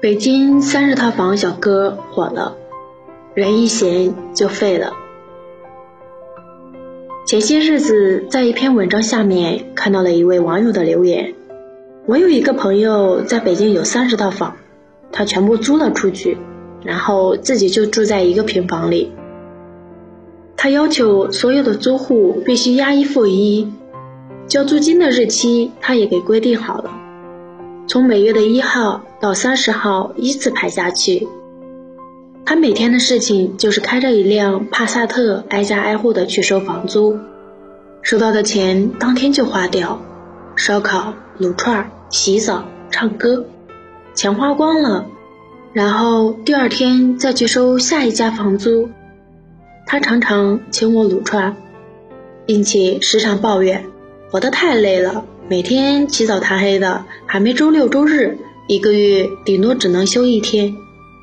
北京三十套房小哥火了，人一闲就废了。前些日子在一篇文章下面看到了一位网友的留言：我有一个朋友在北京有三十套房，他全部租了出去，然后自己就住在一个平房里。他要求所有的租户必须押一付一，交租金的日期他也给规定好了。从每月的一号到三十号依次排下去。他每天的事情就是开着一辆帕萨特挨家挨户的去收房租，收到的钱当天就花掉，烧烤、撸串、洗澡、唱歌，钱花光了，然后第二天再去收下一家房租。他常常请我撸串，并且时常抱怨活得太累了。每天起早贪黑的，还没周六周日，一个月顶多只能休一天。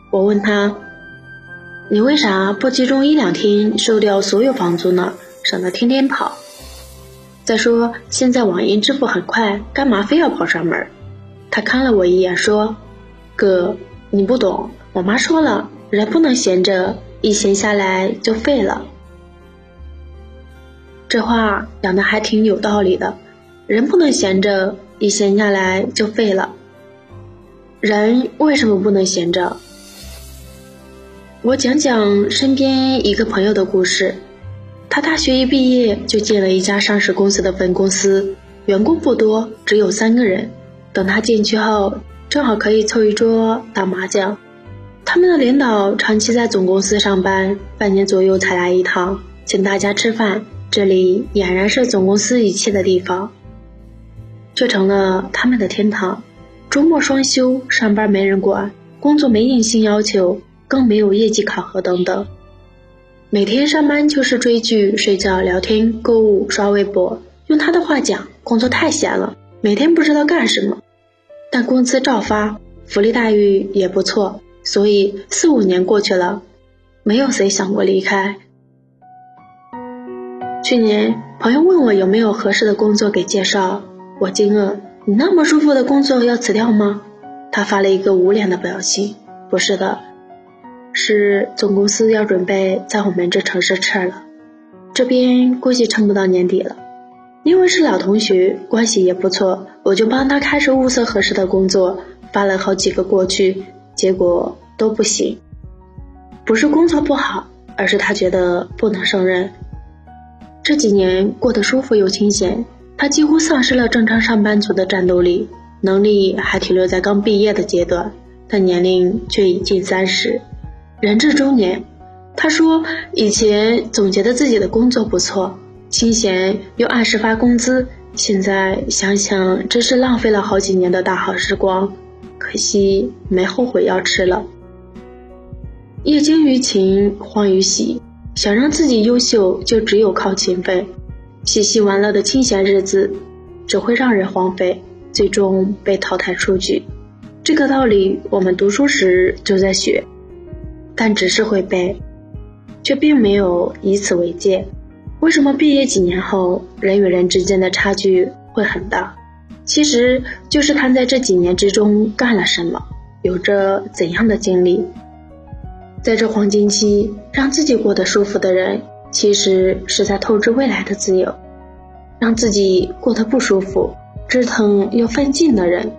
我问他：“你为啥不集中一两天收掉所有房租呢？省得天天跑。再说现在网银支付很快，干嘛非要跑上门？”他看了我一眼说：“哥，你不懂，我妈说了，人不能闲着，一闲下来就废了。”这话讲的还挺有道理的。人不能闲着，一闲下来就废了。人为什么不能闲着？我讲讲身边一个朋友的故事。他大学一毕业就进了一家上市公司的分公司，员工不多，只有三个人。等他进去后，正好可以凑一桌打麻将。他们的领导长期在总公司上班，半年左右才来一趟，请大家吃饭。这里俨然是总公司一切的地方。却成了他们的天堂。周末双休，上班没人管，工作没硬性要求，更没有业绩考核等等。每天上班就是追剧、睡觉、聊天、购物、刷微博。用他的话讲，工作太闲了，每天不知道干什么。但工资照发，福利待遇也不错，所以四五年过去了，没有谁想过离开。去年朋友问我有没有合适的工作给介绍。我惊愕，你那么舒服的工作要辞掉吗？他发了一个无脸的表情。不是的，是总公司要准备在我们这城市撤了，这边估计撑不到年底了。因为是老同学，关系也不错，我就帮他开始物色合适的工作，发了好几个过去，结果都不行。不是工作不好，而是他觉得不能胜任。这几年过得舒服又清闲。他几乎丧失了正常上班族的战斗力，能力还停留在刚毕业的阶段，但年龄却已近三十，人至中年。他说：“以前总觉得自己的工作不错，清闲又按时发工资，现在想想真是浪费了好几年的大好时光，可惜没后悔药吃了。”业精于勤，荒于喜，想让自己优秀，就只有靠勤奋。嬉戏玩乐的清闲日子，只会让人荒废，最终被淘汰出局。这个道理我们读书时就在学，但只是会背，却并没有以此为戒。为什么毕业几年后，人与人之间的差距会很大？其实就是看在这几年之中干了什么，有着怎样的经历。在这黄金期，让自己过得舒服的人。其实是在透支未来的自由，让自己过得不舒服、折腾又奋进的人，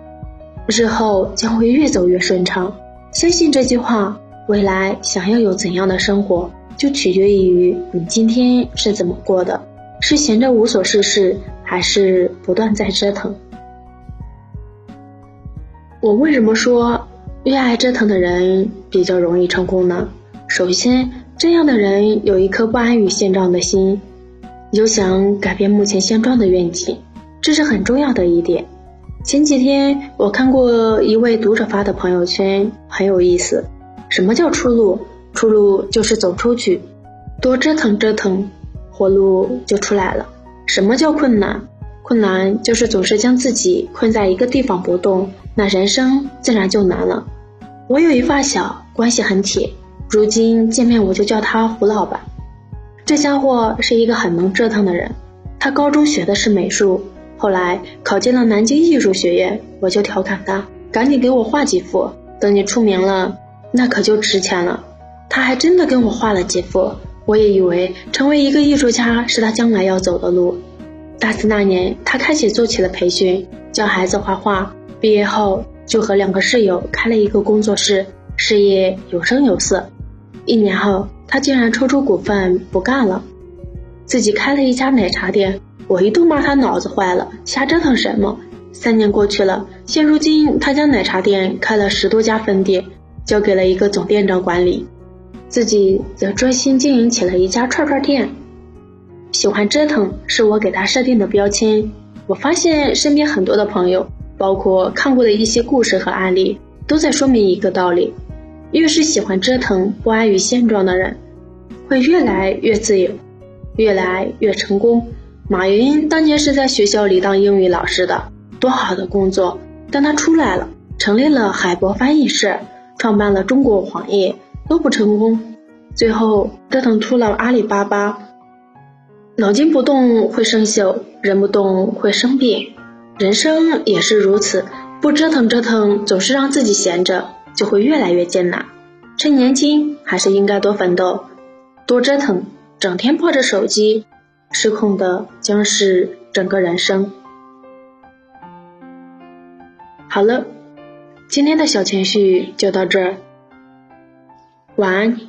日后将会越走越顺畅。相信这句话，未来想要有怎样的生活，就取决于你今天是怎么过的，是闲着无所事事，还是不断在折腾。我为什么说越爱折腾的人比较容易成功呢？首先。这样的人有一颗不安于现状的心，有想改变目前现状的愿景，这是很重要的一点。前几天我看过一位读者发的朋友圈，很有意思。什么叫出路？出路就是走出去，多折腾折腾，活路就出来了。什么叫困难？困难就是总是将自己困在一个地方不动，那人生自然就难了。我有一发小，关系很铁。如今见面我就叫他胡老板，这家伙是一个很能折腾的人。他高中学的是美术，后来考进了南京艺术学院，我就调侃他：“赶紧给我画几幅，等你出名了，那可就值钱了。他还真的跟我画了几幅，我也以为成为一个艺术家是他将来要走的路。大四那年，他开始做起了培训，教孩子画画。毕业后，就和两个室友开了一个工作室，事业有声有色。一年后，他竟然抽出股份不干了，自己开了一家奶茶店。我一度骂他脑子坏了，瞎折腾什么？三年过去了，现如今他将奶茶店开了十多家分店，交给了一个总店长管理，自己则专心经营起了一家串串店。喜欢折腾是我给他设定的标签。我发现身边很多的朋友，包括看过的一些故事和案例，都在说明一个道理：越是喜欢折腾、不安于现状的人，会越来越自由，越来越成功。马云当年是在学校里当英语老师的，多好的工作！但他出来了，成立了海博翻译社，创办了中国黄页，都不成功。最后折腾出了阿里巴巴。脑筋不动会生锈，人不动会生病，人生也是如此。不折腾折腾，总是让自己闲着，就会越来越艰难。趁年轻，还是应该多奋斗，多折腾。整天抱着手机。失控的将是整个人生。好了，今天的小情绪就到这儿，晚安。